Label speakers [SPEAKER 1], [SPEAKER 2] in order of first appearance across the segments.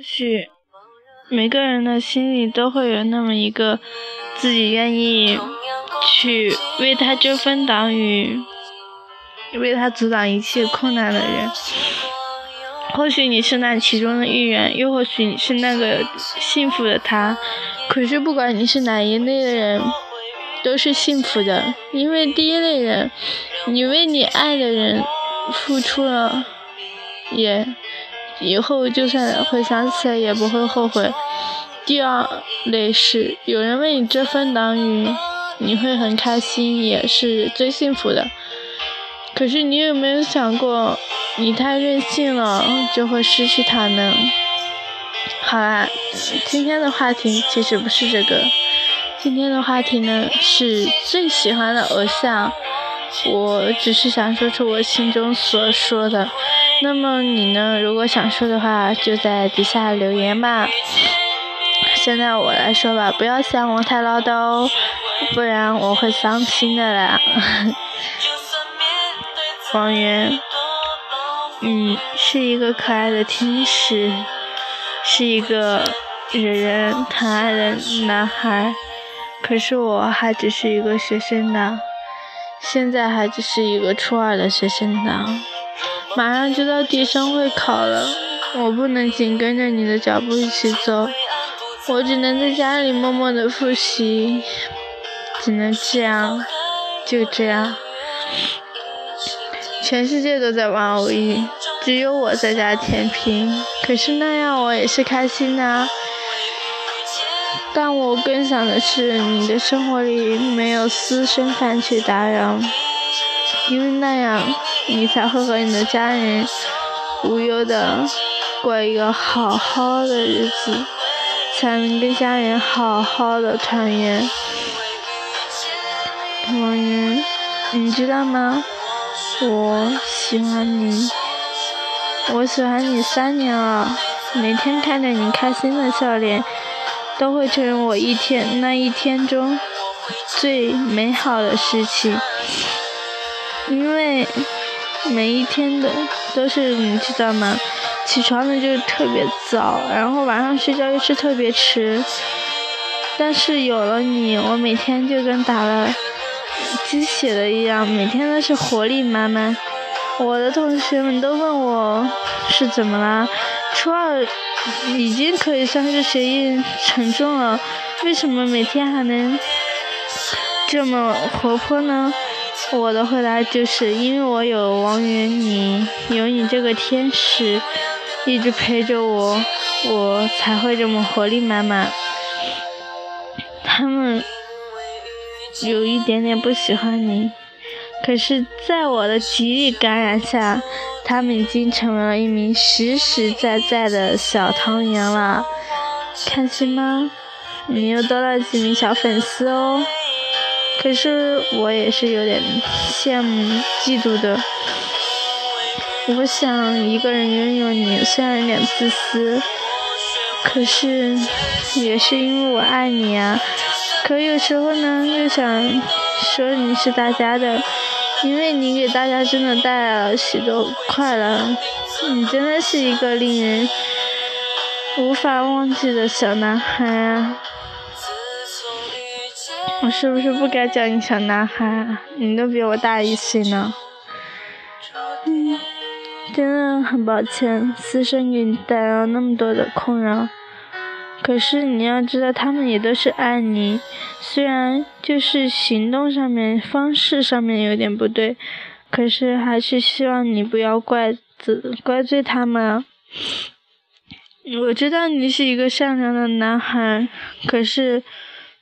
[SPEAKER 1] 或许每个人的心里都会有那么一个自己愿意去为他遮风挡雨、为他阻挡一切困难的人。或许你是那其中的一员，又或许你是那个幸福的他。可是不管你是哪一类的人，都是幸福的，因为第一类人，你为你爱的人付出了，也。以后就算回想起来也不会后悔。第二类是有人为你遮风挡雨，你会很开心，也是最幸福的。可是你有没有想过，你太任性了，就会失去他呢？好啦，今天的话题其实不是这个，今天的话题呢是最喜欢的偶像。我只是想说出我心中所说的。那么你呢？如果想说的话，就在底下留言吧。现在我来说吧，不要嫌我太唠叨哦，不然我会伤心的啦。王源，你是一个可爱的天使，是一个惹人疼爱的男孩，可是我还只是一个学生党，现在还只是一个初二的学生党。马上就到地生会考了，我不能紧跟着你的脚步一起走，我只能在家里默默的复习，只能这样，就这样。全世界都在玩偶遇，只有我在家舔屏，可是那样我也是开心的。但我更想的是，你的生活里没有私生饭去打扰，因为那样。你才会和你的家人无忧的过一个好好的日子，才能跟家人好好的团圆。王源，你知道吗？我喜欢你，我喜欢你三年了，每天看着你开心的笑脸，都会成为我一天那一天中最美好的事情，因为。每一天的都是你知道吗？起床的就特别早，然后晚上睡觉又是特别迟。但是有了你，我每天就跟打了鸡血的一样，每天都是活力满满。我的同学们都问我是怎么啦？初二已经可以算是学业沉重了，为什么每天还能这么活泼呢？我的回答就是因为我有王源，你有你这个天使一直陪着我，我才会这么活力满满。他们有一点点不喜欢你，可是在我的极力感染下，他们已经成为了一名实实在在的小汤圆了。开心吗？你又多了几名小粉丝哦。可是我也是有点羡慕、嫉妒的。我想一个人拥有你，虽然有点自私，可是也是因为我爱你啊。可有时候呢，又想说你是大家的，因为你给大家真的带来了许多快乐。你真的是一个令人无法忘记的小男孩啊。我是不是不该叫你小男孩？你都比我大一岁呢。真的很抱歉，私生给你带来了那么多的困扰。可是你要知道，他们也都是爱你，虽然就是行动上面、方式上面有点不对，可是还是希望你不要怪责、怪罪他们。我知道你是一个善良的男孩，可是。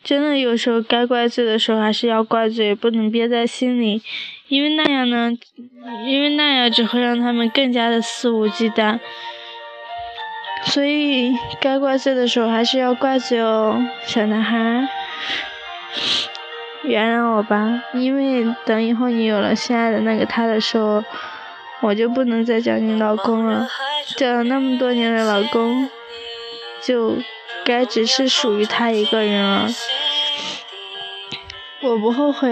[SPEAKER 1] 真的有时候该怪罪的时候还是要怪罪，不能憋在心里，因为那样呢，因为那样只会让他们更加的肆无忌惮。所以该怪罪的时候还是要怪罪哦，小男孩，原谅我吧，因为等以后你有了心爱的那个他的时候，我就不能再叫你老公了。叫了那么多年的老公，就该只是属于他一个人了。我不后悔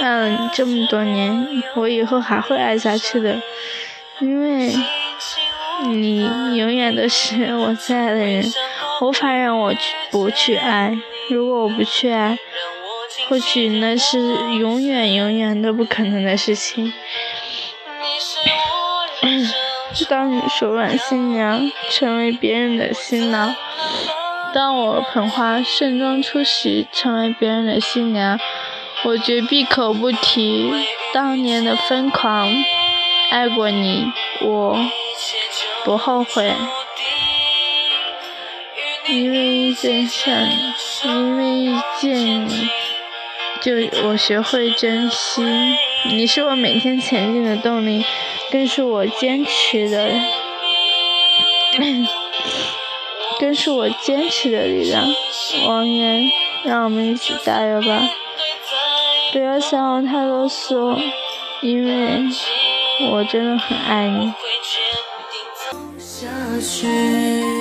[SPEAKER 1] 爱了你这么多年，我以后还会爱下去的，因为你永远都是我最爱的人，无法让我去不去爱。如果我不去爱，或许那是永远永远都不可能的事情。当你手软心凉，成为别人的新郎；当我捧花盛装出席，成为别人的新娘，我绝闭口不提当年的疯狂。爱过你，我不后悔，因为遇见像你，因为遇见你，就我学会珍惜。你是我每天前进的动力。更是我坚持的，更是我坚持的力量。王源，让我们一起加油吧！不要想我太啰嗦，因为我真的很爱你。思绪